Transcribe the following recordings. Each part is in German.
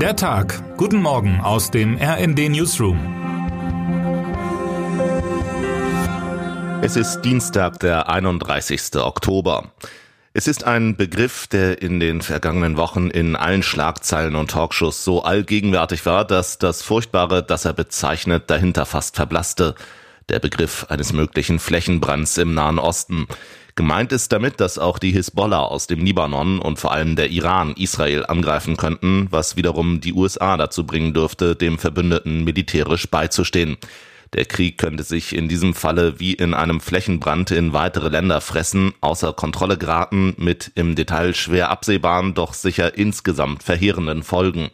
Der Tag. Guten Morgen aus dem RND Newsroom. Es ist Dienstag, der 31. Oktober. Es ist ein Begriff, der in den vergangenen Wochen in allen Schlagzeilen und Talkshows so allgegenwärtig war, dass das Furchtbare, das er bezeichnet, dahinter fast verblasste. Der Begriff eines möglichen Flächenbrands im Nahen Osten. Gemeint ist damit, dass auch die Hisbollah aus dem Libanon und vor allem der Iran Israel angreifen könnten, was wiederum die USA dazu bringen dürfte, dem Verbündeten militärisch beizustehen. Der Krieg könnte sich in diesem Falle wie in einem Flächenbrand in weitere Länder fressen, außer Kontrolle geraten, mit im Detail schwer absehbaren, doch sicher insgesamt verheerenden Folgen.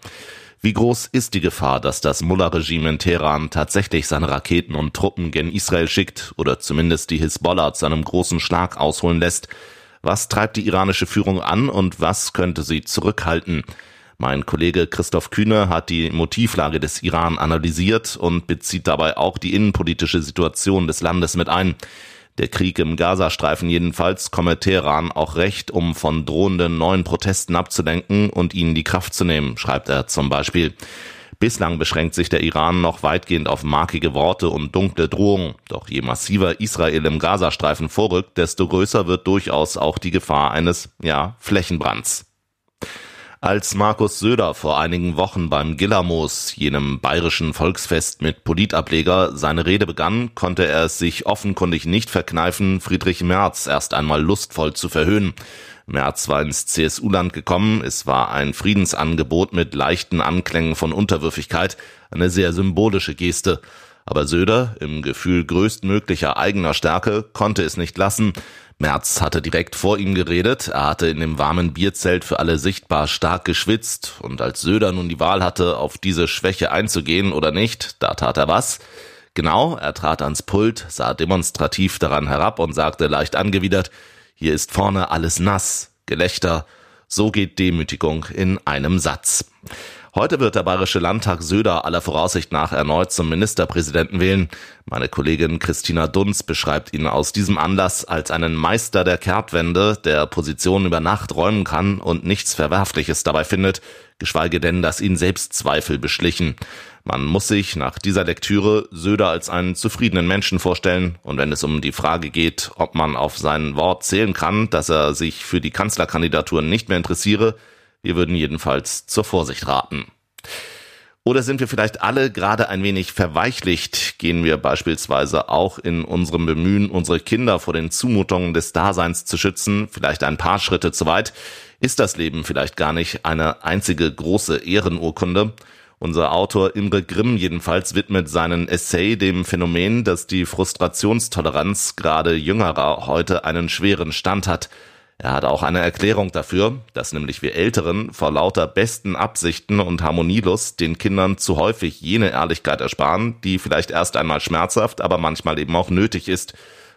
Wie groß ist die Gefahr, dass das Mullah-Regime in Teheran tatsächlich seine Raketen und Truppen gen Israel schickt oder zumindest die Hisbollah zu einem großen Schlag ausholen lässt? Was treibt die iranische Führung an und was könnte sie zurückhalten? Mein Kollege Christoph Kühne hat die Motivlage des Iran analysiert und bezieht dabei auch die innenpolitische Situation des Landes mit ein. Der Krieg im Gazastreifen jedenfalls komme Teheran auch recht, um von drohenden neuen Protesten abzulenken und ihnen die Kraft zu nehmen, schreibt er zum Beispiel. Bislang beschränkt sich der Iran noch weitgehend auf markige Worte und dunkle Drohungen. Doch je massiver Israel im Gazastreifen vorrückt, desto größer wird durchaus auch die Gefahr eines, ja, Flächenbrands. Als Markus Söder vor einigen Wochen beim Gillermoos, jenem bayerischen Volksfest mit Politableger, seine Rede begann, konnte er es sich offenkundig nicht verkneifen, Friedrich Merz erst einmal lustvoll zu verhöhnen. Merz war ins CSU-Land gekommen, es war ein Friedensangebot mit leichten Anklängen von Unterwürfigkeit, eine sehr symbolische Geste. Aber Söder, im Gefühl größtmöglicher eigener Stärke, konnte es nicht lassen. Merz hatte direkt vor ihm geredet, er hatte in dem warmen Bierzelt für alle sichtbar stark geschwitzt, und als Söder nun die Wahl hatte, auf diese Schwäche einzugehen oder nicht, da tat er was. Genau, er trat ans Pult, sah demonstrativ daran herab und sagte leicht angewidert, hier ist vorne alles nass, Gelächter, so geht Demütigung in einem Satz. Heute wird der Bayerische Landtag Söder aller Voraussicht nach erneut zum Ministerpräsidenten wählen. Meine Kollegin Christina Dunz beschreibt ihn aus diesem Anlass als einen Meister der Kehrtwende, der Positionen über Nacht räumen kann und nichts Verwerfliches dabei findet, geschweige denn, dass ihn selbst Zweifel beschlichen. Man muss sich nach dieser Lektüre Söder als einen zufriedenen Menschen vorstellen, und wenn es um die Frage geht, ob man auf sein Wort zählen kann, dass er sich für die Kanzlerkandidatur nicht mehr interessiere, wir würden jedenfalls zur Vorsicht raten. Oder sind wir vielleicht alle gerade ein wenig verweichlicht? Gehen wir beispielsweise auch in unserem Bemühen, unsere Kinder vor den Zumutungen des Daseins zu schützen, vielleicht ein paar Schritte zu weit? Ist das Leben vielleicht gar nicht eine einzige große Ehrenurkunde? Unser Autor Imre Grimm jedenfalls widmet seinen Essay dem Phänomen, dass die Frustrationstoleranz gerade jüngerer heute einen schweren Stand hat. Er hat auch eine Erklärung dafür, dass nämlich wir Älteren vor lauter besten Absichten und Harmonielust den Kindern zu häufig jene Ehrlichkeit ersparen, die vielleicht erst einmal schmerzhaft, aber manchmal eben auch nötig ist.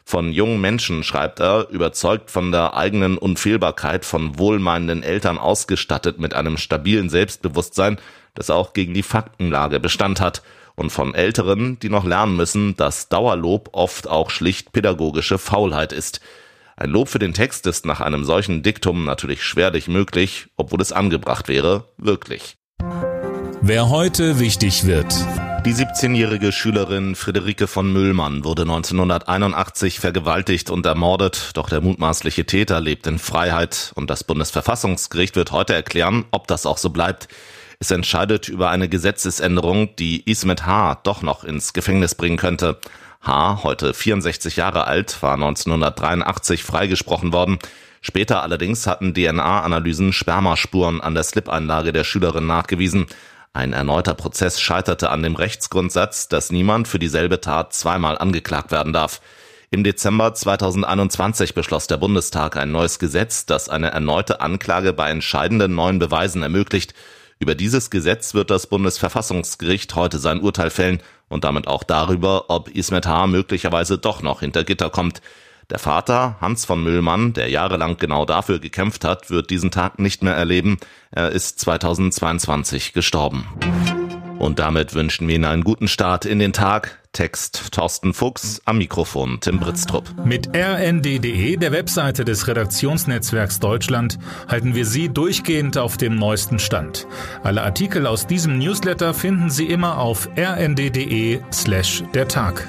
Von jungen Menschen, schreibt er, überzeugt von der eigenen Unfehlbarkeit von wohlmeinenden Eltern ausgestattet mit einem stabilen Selbstbewusstsein, das auch gegen die Faktenlage Bestand hat und von Älteren, die noch lernen müssen, dass Dauerlob oft auch schlicht pädagogische Faulheit ist. Ein Lob für den Text ist nach einem solchen Diktum natürlich schwerlich möglich, obwohl es angebracht wäre, wirklich. Wer heute wichtig wird. Die 17-jährige Schülerin Friederike von Müllmann wurde 1981 vergewaltigt und ermordet, doch der mutmaßliche Täter lebt in Freiheit und das Bundesverfassungsgericht wird heute erklären, ob das auch so bleibt. Es entscheidet über eine Gesetzesänderung, die Ismet H. doch noch ins Gefängnis bringen könnte. H., heute 64 Jahre alt, war 1983 freigesprochen worden. Später allerdings hatten DNA-Analysen Spermaspuren an der Slip-Einlage der Schülerin nachgewiesen. Ein erneuter Prozess scheiterte an dem Rechtsgrundsatz, dass niemand für dieselbe Tat zweimal angeklagt werden darf. Im Dezember 2021 beschloss der Bundestag ein neues Gesetz, das eine erneute Anklage bei entscheidenden neuen Beweisen ermöglicht. Über dieses Gesetz wird das Bundesverfassungsgericht heute sein Urteil fällen und damit auch darüber, ob Ismet H. möglicherweise doch noch hinter Gitter kommt. Der Vater, Hans von Müllmann, der jahrelang genau dafür gekämpft hat, wird diesen Tag nicht mehr erleben. Er ist 2022 gestorben. Und damit wünschen wir Ihnen einen guten Start in den Tag. Text Thorsten Fuchs, am Mikrofon Tim Britztrup. Mit rnd.de, der Webseite des Redaktionsnetzwerks Deutschland, halten wir Sie durchgehend auf dem neuesten Stand. Alle Artikel aus diesem Newsletter finden Sie immer auf rnd.de slash der Tag.